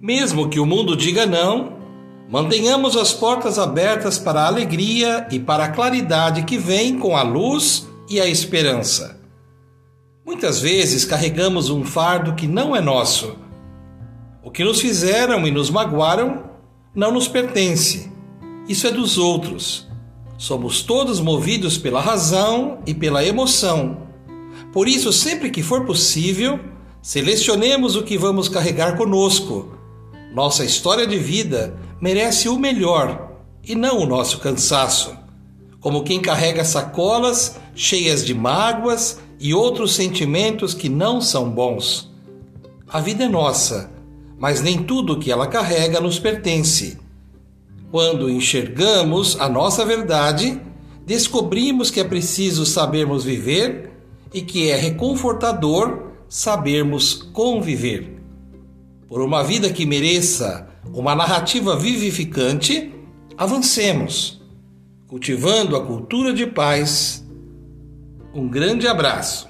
Mesmo que o mundo diga não, mantenhamos as portas abertas para a alegria e para a claridade que vem com a luz e a esperança. Muitas vezes carregamos um fardo que não é nosso. O que nos fizeram e nos magoaram não nos pertence. Isso é dos outros. Somos todos movidos pela razão e pela emoção. Por isso, sempre que for possível, selecionemos o que vamos carregar conosco. Nossa história de vida merece o melhor e não o nosso cansaço. Como quem carrega sacolas cheias de mágoas e outros sentimentos que não são bons. A vida é nossa, mas nem tudo que ela carrega nos pertence. Quando enxergamos a nossa verdade, descobrimos que é preciso sabermos viver e que é reconfortador sabermos conviver. Por uma vida que mereça uma narrativa vivificante, avancemos, cultivando a cultura de paz. Um grande abraço.